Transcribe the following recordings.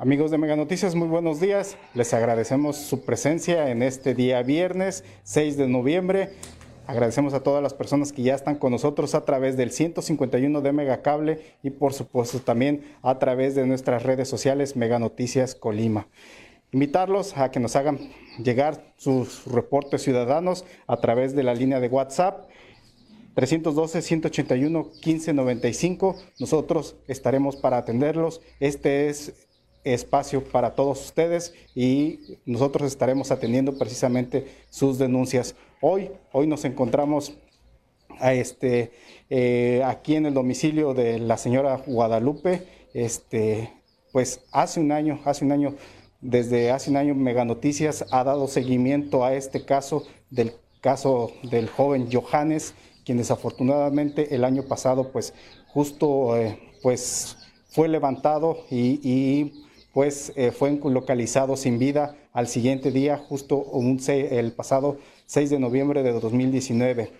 Amigos de Mega Noticias, muy buenos días. Les agradecemos su presencia en este día viernes 6 de noviembre. Agradecemos a todas las personas que ya están con nosotros a través del 151 de Mega Cable y por supuesto también a través de nuestras redes sociales Mega Noticias Colima. Invitarlos a que nos hagan llegar sus reportes ciudadanos a través de la línea de WhatsApp 312-181-1595. Nosotros estaremos para atenderlos. Este es espacio para todos ustedes y nosotros estaremos atendiendo precisamente sus denuncias. Hoy, hoy nos encontramos a este, eh, aquí en el domicilio de la señora Guadalupe. Este, pues hace un año, hace un año, desde hace un año Mega Noticias ha dado seguimiento a este caso del caso del joven Johannes, quien desafortunadamente el año pasado, pues justo, eh, pues fue levantado y, y pues eh, fue localizado sin vida al siguiente día, justo un, el pasado 6 de noviembre de 2019.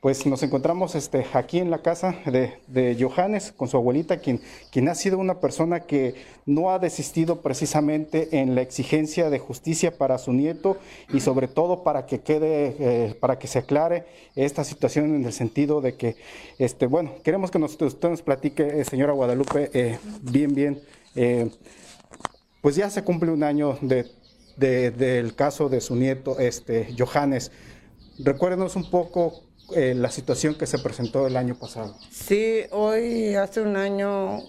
Pues nos encontramos este, aquí en la casa de, Johannes con su abuelita, quien, quien ha sido una persona que no ha desistido precisamente en la exigencia de justicia para su nieto y sobre todo para que quede, eh, para que se aclare esta situación en el sentido de que, este, bueno, queremos que nos, usted nos platique, eh, señora Guadalupe, bien, bien pues ya se cumple un año de, del caso de su nieto, este, Johannes. Recuérdenos un poco eh, la situación que se presentó el año pasado. Sí, hoy hace un año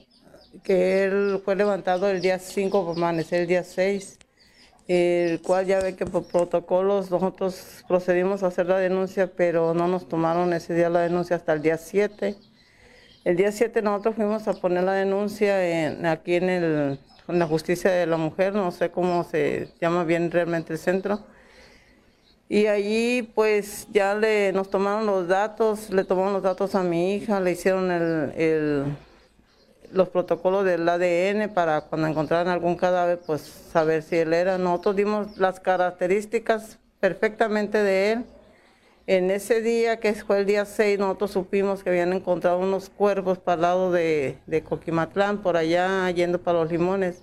que él fue levantado el día 5 por amanecer el día 6, el cual ya ve que por protocolos nosotros procedimos a hacer la denuncia, pero no nos tomaron ese día la denuncia hasta el día 7. El día 7 nosotros fuimos a poner la denuncia en, aquí en el la justicia de la mujer, no sé cómo se llama bien realmente el centro. Y allí pues ya le, nos tomaron los datos, le tomaron los datos a mi hija, le hicieron el, los protocolos del ADN para cuando encontraran algún cadáver, pues saber si él era. Nosotros dimos las características perfectamente de él. En ese día, que fue el día 6, nosotros supimos que habían encontrado unos cuerpos para el lado de, Coquimatlán, por allá yendo para los limones.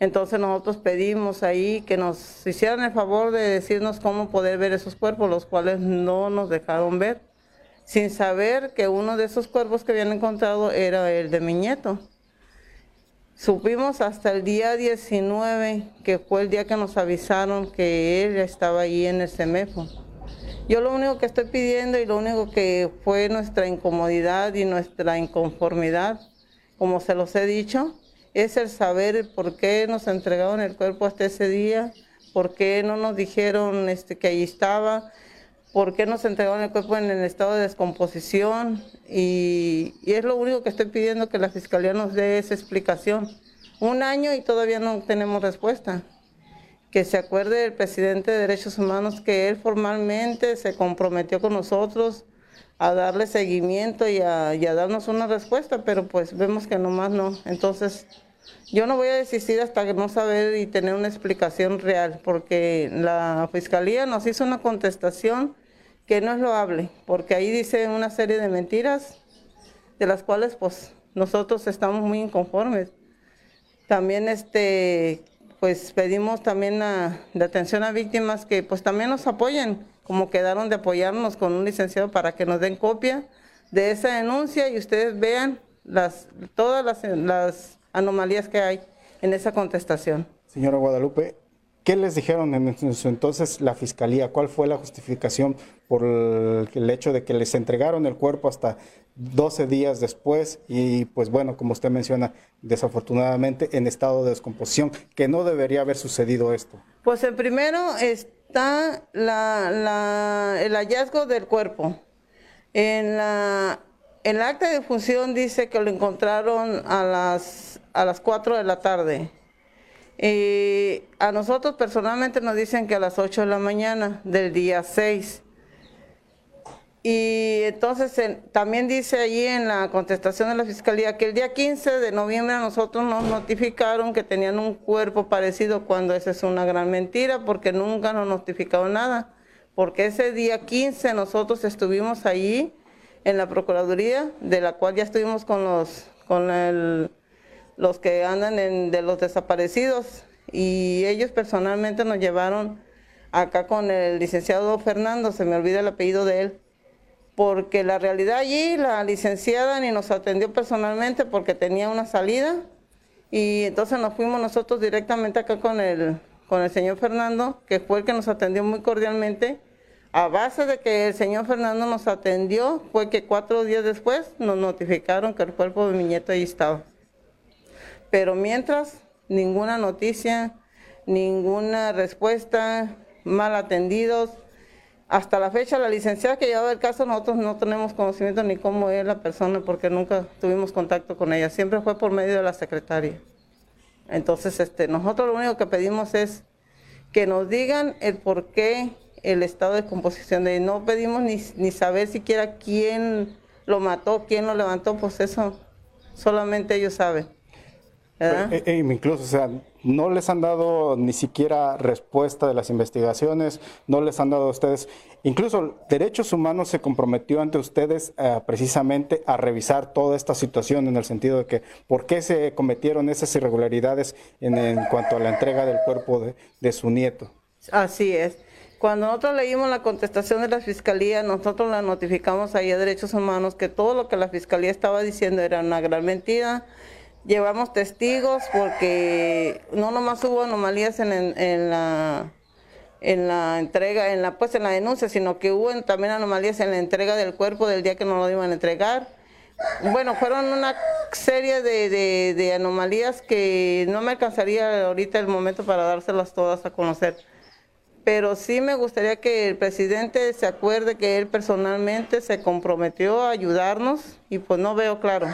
Entonces nosotros pedimos ahí que nos hicieran el favor de decirnos cómo poder ver esos cuerpos, los cuales no nos dejaron ver, sin saber que uno de esos cuerpos que habían encontrado era el de mi nieto. Supimos hasta el día 19, que fue el día que nos avisaron que él estaba ahí en el CEMEFO. Yo lo único que estoy pidiendo y lo único que fue nuestra incomodidad y nuestra inconformidad, como se los he dicho, es el saber por qué nos entregaron el cuerpo hasta ese día, por qué no nos dijeron este, que ahí estaba, por qué nos entregaron el cuerpo en el estado de descomposición y, y es lo único que estoy pidiendo que la Fiscalía nos dé esa explicación. Un año y todavía no tenemos respuesta que se acuerde el presidente de Derechos Humanos que él formalmente se comprometió con nosotros a darle seguimiento y a, darnos una respuesta, pero pues vemos que nomás no. Entonces, yo no voy a desistir hasta que no saber y tener una explicación real, porque la fiscalía nos hizo una contestación que no es loable, porque ahí dice una serie de mentiras de las cuales pues nosotros estamos muy inconformes. También este pues pedimos también la, de atención a víctimas que pues también nos apoyen, como quedaron de apoyarnos con un licenciado para que nos den copia de esa denuncia y ustedes vean las, todas las, las anomalías que hay en esa contestación. Señora Guadalupe, ¿Qué les dijeron en entonces la fiscalía? ¿Cuál fue la justificación por el hecho de que les entregaron el cuerpo hasta 12 días después y pues bueno, como usted menciona, desafortunadamente en estado de descomposición, que no debería haber sucedido esto? Pues en primero está el hallazgo del cuerpo. En la, el acta de función dice que lo encontraron a las, a las 4 de la tarde Y a nosotros personalmente nos dicen que a las 8 de la mañana del día 6. Y entonces también dice allí en la contestación de la Fiscalía que el día 15 de noviembre a nosotros nos notificaron que tenían un cuerpo parecido cuando esa es una gran mentira porque nunca nos notificaron nada. Porque ese día 15 nosotros estuvimos allí en la Procuraduría, de la cual ya estuvimos con los, con el, los que andan en, de los desaparecidos y ellos personalmente nos llevaron acá con el licenciado Fernando, se me olvida el apellido de él porque la realidad allí, la licenciada ni nos atendió personalmente porque tenía una salida y entonces nos fuimos nosotros directamente acá con el, con el señor Fernando, que fue el que nos atendió muy cordialmente. A base de que el señor Fernando nos atendió, fue que cuatro días después nos notificaron que el cuerpo de mi nieto ahí estaba. Pero mientras, ninguna noticia, ninguna respuesta, mal atendidos, hasta la fecha, la licenciada que llevaba el caso, nosotros no tenemos conocimiento ni cómo es la persona porque nunca tuvimos contacto con ella. Siempre fue por medio de la secretaria. Entonces, este, nosotros lo único que pedimos es que nos digan el por qué el estado de composición de No pedimos ni, ni saber siquiera quién lo mató, quién lo levantó, pues eso solamente ellos saben. Eh, eh, incluso, o sea, no les han dado ni siquiera respuesta de las investigaciones, no les han dado a ustedes, incluso Derechos Humanos se comprometió ante ustedes eh, precisamente a revisar toda esta situación en el sentido de que por qué se cometieron esas irregularidades en, cuanto a la entrega del cuerpo de, de su nieto. Así es. Cuando nosotros leímos la contestación de la Fiscalía, nosotros la notificamos ahí a Derechos Humanos que todo lo que la Fiscalía estaba diciendo era una gran mentira, llevamos testigos porque no nomás hubo anomalías en, la en la entrega, en la pues en la denuncia, sino que hubo también anomalías en la entrega del cuerpo del día que nos lo iban a entregar. Bueno, fueron una serie de anomalías que no me alcanzaría ahorita el momento para dárselas todas a conocer. Pero sí me gustaría que el presidente se acuerde que él personalmente se comprometió a ayudarnos y pues no veo claro.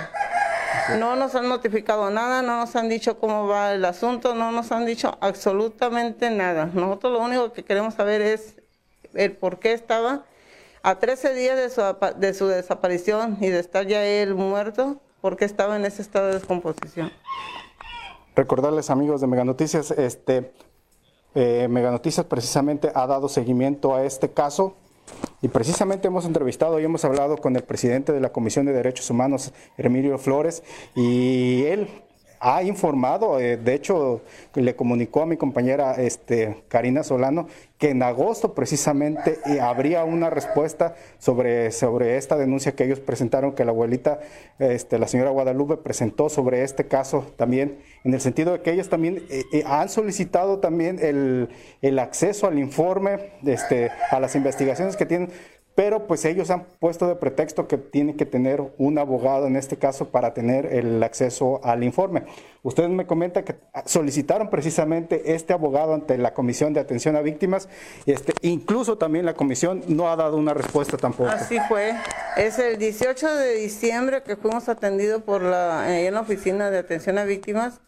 No nos han notificado nada, no nos han dicho cómo va el asunto, no nos han dicho absolutamente nada. Nosotros lo único que queremos saber es el por qué estaba a 13 días de su, de su desaparición y de estar ya él muerto, por qué estaba en ese estado de descomposición. Recordarles amigos de Mega Noticias, este, eh, Mega Noticias precisamente ha dado seguimiento a este caso y precisamente hemos entrevistado y hemos hablado con el presidente de la Comisión de Derechos Humanos, Emilio Flores, y él ha informado, eh, de hecho le comunicó a mi compañera este, Karina Solano que en agosto precisamente eh, habría una respuesta sobre, sobre esta denuncia que ellos presentaron, que la abuelita, este, la señora Guadalupe presentó sobre este caso también, en el sentido de que ellos también eh, han solicitado también el, el, acceso al informe, este, a las investigaciones que tienen pero pues ellos han puesto de pretexto que tiene que tener un abogado en este caso para tener el acceso al informe. Ustedes me comentan que solicitaron precisamente este abogado ante la Comisión de Atención a Víctimas, este, incluso también la comisión no ha dado una respuesta tampoco. Así fue. Es el 18 de diciembre que fuimos atendidos por la, en la Oficina de Atención a Víctimas.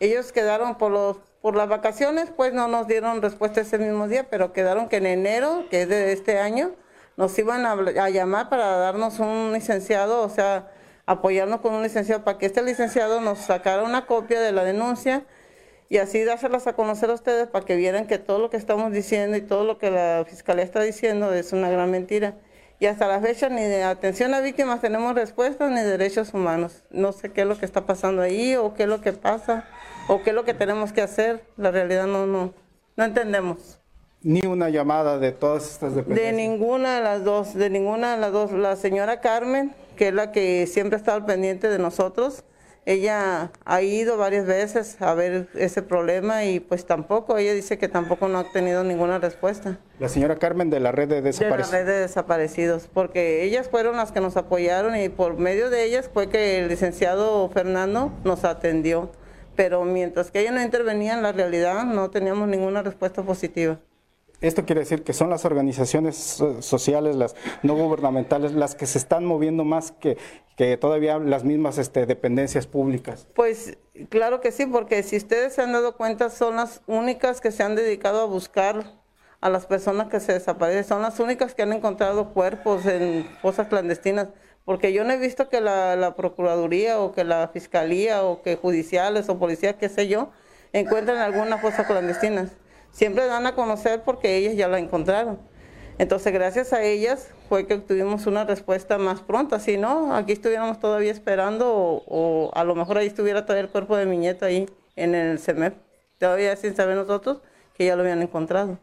Ellos quedaron por los por las vacaciones, pues no nos dieron respuesta ese mismo día, pero quedaron que en enero, que es de este año, nos iban a, llamar para darnos un licenciado, o sea, apoyarnos con un licenciado para que este licenciado nos sacara una copia de la denuncia y así dárselas a conocer a ustedes para que vieran que todo lo que estamos diciendo y todo lo que la fiscalía está diciendo es una gran mentira. Y hasta la fecha ni de atención a víctimas tenemos respuestas ni derechos humanos. No sé qué es lo que está pasando ahí o qué es lo que pasa o qué es lo que tenemos que hacer. La realidad no, no, no entendemos ni una llamada de todas estas dependencias? De ninguna de las dos, de ninguna de las dos. La señora Carmen, que es la que siempre ha estado pendiente de nosotros, ella ha ido varias veces a ver ese problema y pues tampoco, ella dice que tampoco no ha tenido ninguna respuesta. La señora Carmen de la red de desaparecidos. De la red de desaparecidos, porque ellas fueron las que nos apoyaron y por medio de ellas fue que el licenciado Fernando nos atendió. Pero mientras que ella no intervenía en la realidad, no teníamos ninguna respuesta positiva. Esto quiere decir que son las organizaciones sociales, las no gubernamentales, las que se están moviendo más que, que todavía las mismas este, dependencias públicas. Pues claro que sí, porque si ustedes se han dado cuenta, son las únicas que se han dedicado a buscar a las personas que se desaparecen, son las únicas que han encontrado cuerpos en fosas clandestinas, porque yo no he visto que la, Procuraduría o que la Fiscalía o que judiciales o policías, qué sé yo, encuentren alguna fosa clandestina. Siempre dan a conocer porque ellas ya la encontraron. Entonces, gracias a ellas fue que obtuvimos una respuesta más pronta. Si no, aquí estuviéramos todavía esperando o, a lo mejor ahí estuviera todavía el cuerpo de mi nieto ahí en el CEMEP. Todavía sin saber nosotros que ya lo habían encontrado.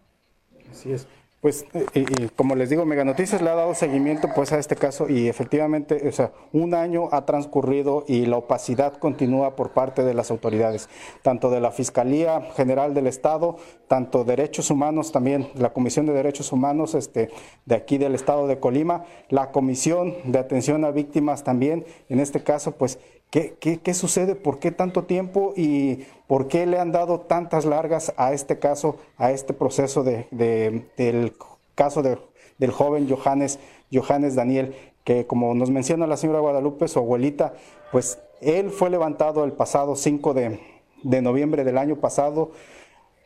Así es. Pues, y, como les digo, Mega Noticias le ha dado seguimiento pues a este caso y efectivamente, o sea, un año ha transcurrido y la opacidad continúa por parte de las autoridades, tanto de la Fiscalía General del Estado, tanto Derechos Humanos también, la Comisión de Derechos Humanos este, de aquí del Estado de Colima, la Comisión de Atención a Víctimas también, en este caso, pues ¿Qué, qué, sucede? ¿Por qué tanto tiempo? ¿Y por qué le han dado tantas largas a este caso, a este proceso de, del caso del joven Johannes, Johannes Daniel? Que como nos menciona la señora Guadalupe, su abuelita, pues él fue levantado el pasado 5 de, de noviembre del año pasado.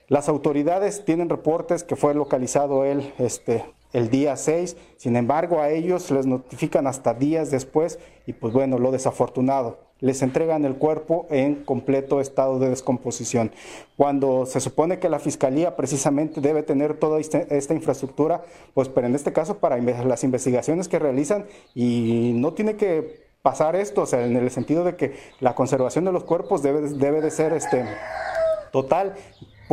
Las autoridades tienen reportes que fue localizado él este, el día 6, sin embargo a ellos les notifican hasta días después y pues bueno, lo desafortunado, les entregan el cuerpo en completo estado de descomposición. Cuando se supone que la Fiscalía precisamente debe tener toda este, esta infraestructura, pues pero en este caso para las investigaciones que realizan y no tiene que pasar esto, o sea, en el sentido de que la conservación de los cuerpos debe, debe de ser este, total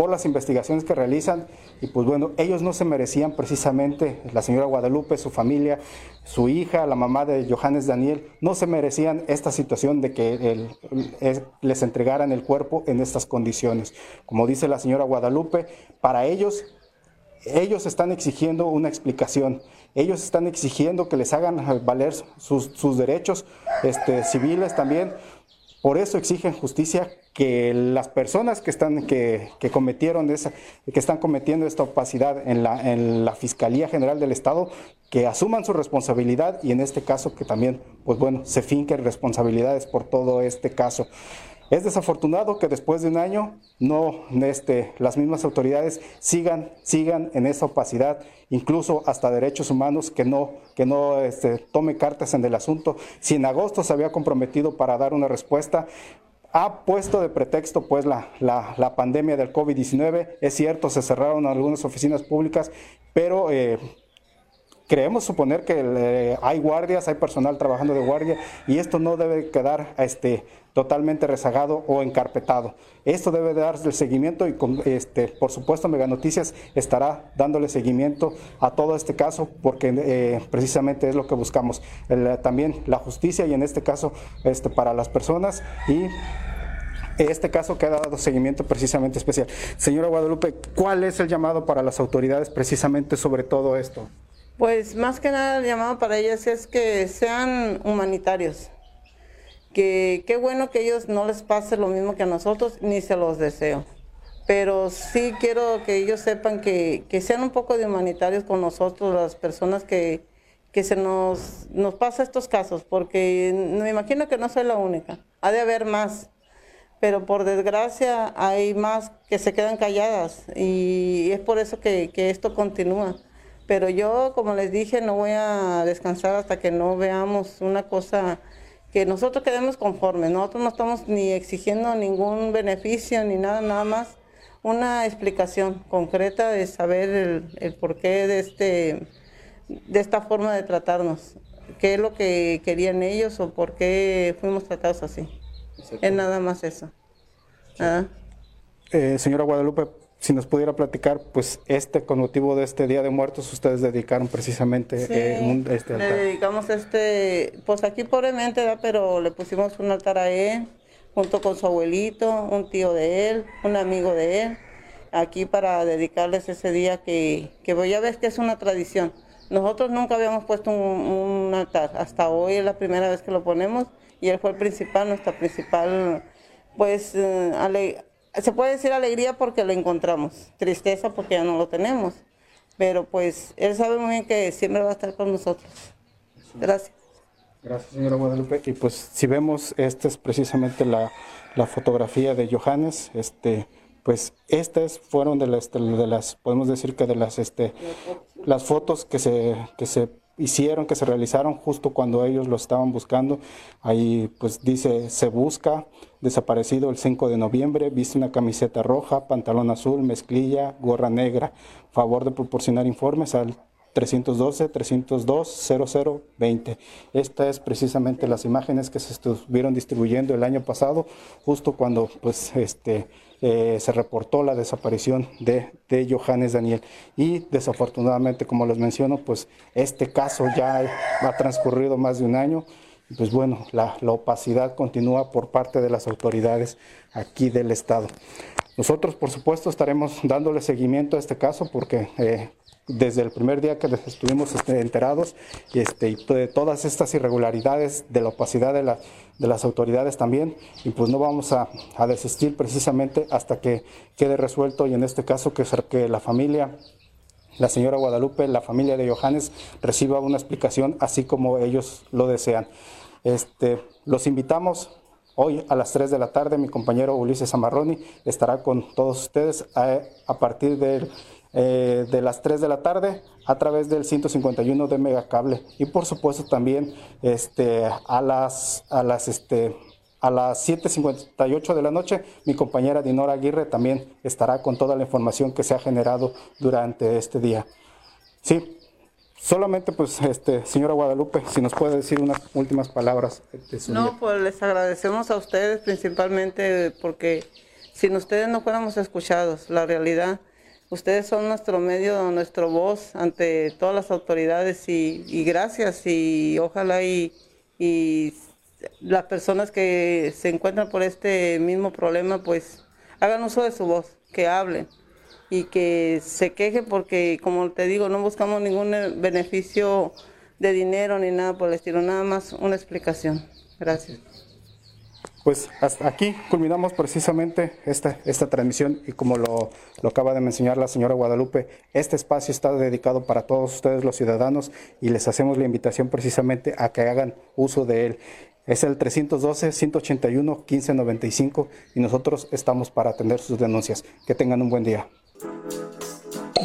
por las investigaciones que realizan y pues bueno, ellos no se merecían precisamente, la señora Guadalupe, su familia, su hija, la mamá de Johannes Daniel, no se merecían esta situación de que les entregaran el cuerpo en estas condiciones. Como dice la señora Guadalupe, para ellos, ellos están exigiendo una explicación. Ellos están exigiendo que les hagan valer sus, derechos este, civiles también. Por eso exigen justicia que las personas que están que, que, cometieron esa que están cometiendo esta opacidad en la, en la Fiscalía General del Estado que asuman su responsabilidad y en este caso que también pues bueno se finquen responsabilidades por todo este caso. Es desafortunado que después de un año no este, las mismas autoridades sigan, sigan en esa opacidad, incluso hasta derechos humanos que no, que no este, tome cartas en el asunto. Si en agosto se había comprometido para dar una respuesta, ha puesto de pretexto pues la, la, pandemia del COVID-19. Es cierto, se cerraron algunas oficinas públicas, pero eh, creemos suponer que eh, hay guardias, hay personal trabajando de guardia y esto no debe quedar este, totalmente rezagado o encarpetado. Esto debe darse el seguimiento y este, por supuesto Mega Noticias estará dándole seguimiento a todo este caso porque eh, precisamente es lo que buscamos. también la justicia y en este caso este, para las personas y este caso que ha dado seguimiento precisamente especial. Señora Guadalupe, ¿cuál es el llamado para las autoridades precisamente sobre todo esto? Pues más que nada el llamado para ellas es que sean humanitarios, que qué bueno que ellos no les pase lo mismo que a nosotros, ni se los deseo. Pero sí quiero que ellos sepan que, sean un poco de humanitarios con nosotros, las personas que, que se nos, nos pasa estos casos, porque me imagino que no soy la única, ha de haber más, pero por desgracia hay más que se quedan calladas y es por eso que, que esto continúa. Pero yo, como les dije, no voy a descansar hasta que no veamos una cosa que nosotros quedemos conformes. Nosotros no estamos ni exigiendo ningún beneficio ni nada, nada más una explicación concreta de saber el, porqué de, este, de esta forma de tratarnos. ¿Qué es lo que querían ellos o por qué fuimos tratados así? Es nada más eso. Eh, señora Guadalupe, si nos pudiera platicar, pues este, con motivo de este Día de Muertos, ustedes dedicaron precisamente eh, un, este altar. Le dedicamos este, pues aquí pobremente, pero le pusimos un altar a él, junto con su abuelito, un tío de él, un amigo de él, aquí para dedicarles ese día que, que pues, ya ves que es una tradición. Nosotros nunca habíamos puesto un, altar, hasta hoy es la primera vez que lo ponemos y él fue el principal, nuestra principal, pues, eh, se puede decir alegría porque lo encontramos, tristeza porque ya no lo tenemos. pero pues él sabe muy bien que siempre va a estar con nosotros. Gracias. Gracias, señora Guadalupe. Y pues si vemos, esta es precisamente la, la fotografía de Johannes. Este, pues estas fueron de las, de las, podemos decir que de las, este, las fotos que se, que se hicieron, que se realizaron justo cuando ellos lo estaban buscando. Ahí pues dice, se busca, desaparecido el 5 de noviembre, viste una camiseta roja, pantalón azul, mezclilla, gorra negra. Favor de proporcionar informes al 312-302-0020. Estas es precisamente las imágenes que se estuvieron distribuyendo el año pasado, justo cuando pues este eh, se reportó la desaparición de, de, Johannes Daniel. Y desafortunadamente, como les menciono, pues este caso ya ha transcurrido más de un año. Pues bueno, la, la opacidad continúa por parte de las autoridades aquí del Estado. Nosotros, por supuesto, estaremos dándole seguimiento a este caso porque eh, desde el primer día que estuvimos este, enterados este, y de todas estas irregularidades, de la opacidad de, la, de las autoridades también, y pues no vamos a, desistir precisamente hasta que quede resuelto y en este caso que, que la familia la señora Guadalupe, la familia de Johannes, reciba una explicación así como ellos lo desean. Este, los invitamos hoy a las 3 de la tarde. Mi compañero Ulises Amarroni estará con todos ustedes a, a partir del eh, de las 3 de la tarde a través del 151 de Megacable y por supuesto también este, a las, a las, este, a las 7.58 de la noche, mi compañera Dinora Aguirre también estará con toda la información que se ha generado durante este día. Sí, solamente pues, este, señora Guadalupe, si nos puede decir unas últimas palabras. De su no, pues les agradecemos a ustedes principalmente porque sin ustedes no fuéramos escuchados, la realidad Ustedes son nuestro medio, nuestro voz ante todas las autoridades y, gracias y ojalá y, y, las personas que se encuentran por este mismo problema pues hagan uso de su voz, que hablen y que se quejen porque como te digo no buscamos ningún beneficio de dinero ni nada por el estilo, nada más una explicación. Gracias. Pues hasta aquí culminamos precisamente esta, esta transmisión y como lo, lo, acaba de mencionar la señora Guadalupe, este espacio está dedicado para todos ustedes los ciudadanos y les hacemos la invitación precisamente a que hagan uso de él. Es el 312-181-1595 y nosotros estamos para atender sus denuncias. Que tengan un buen día.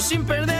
sin perder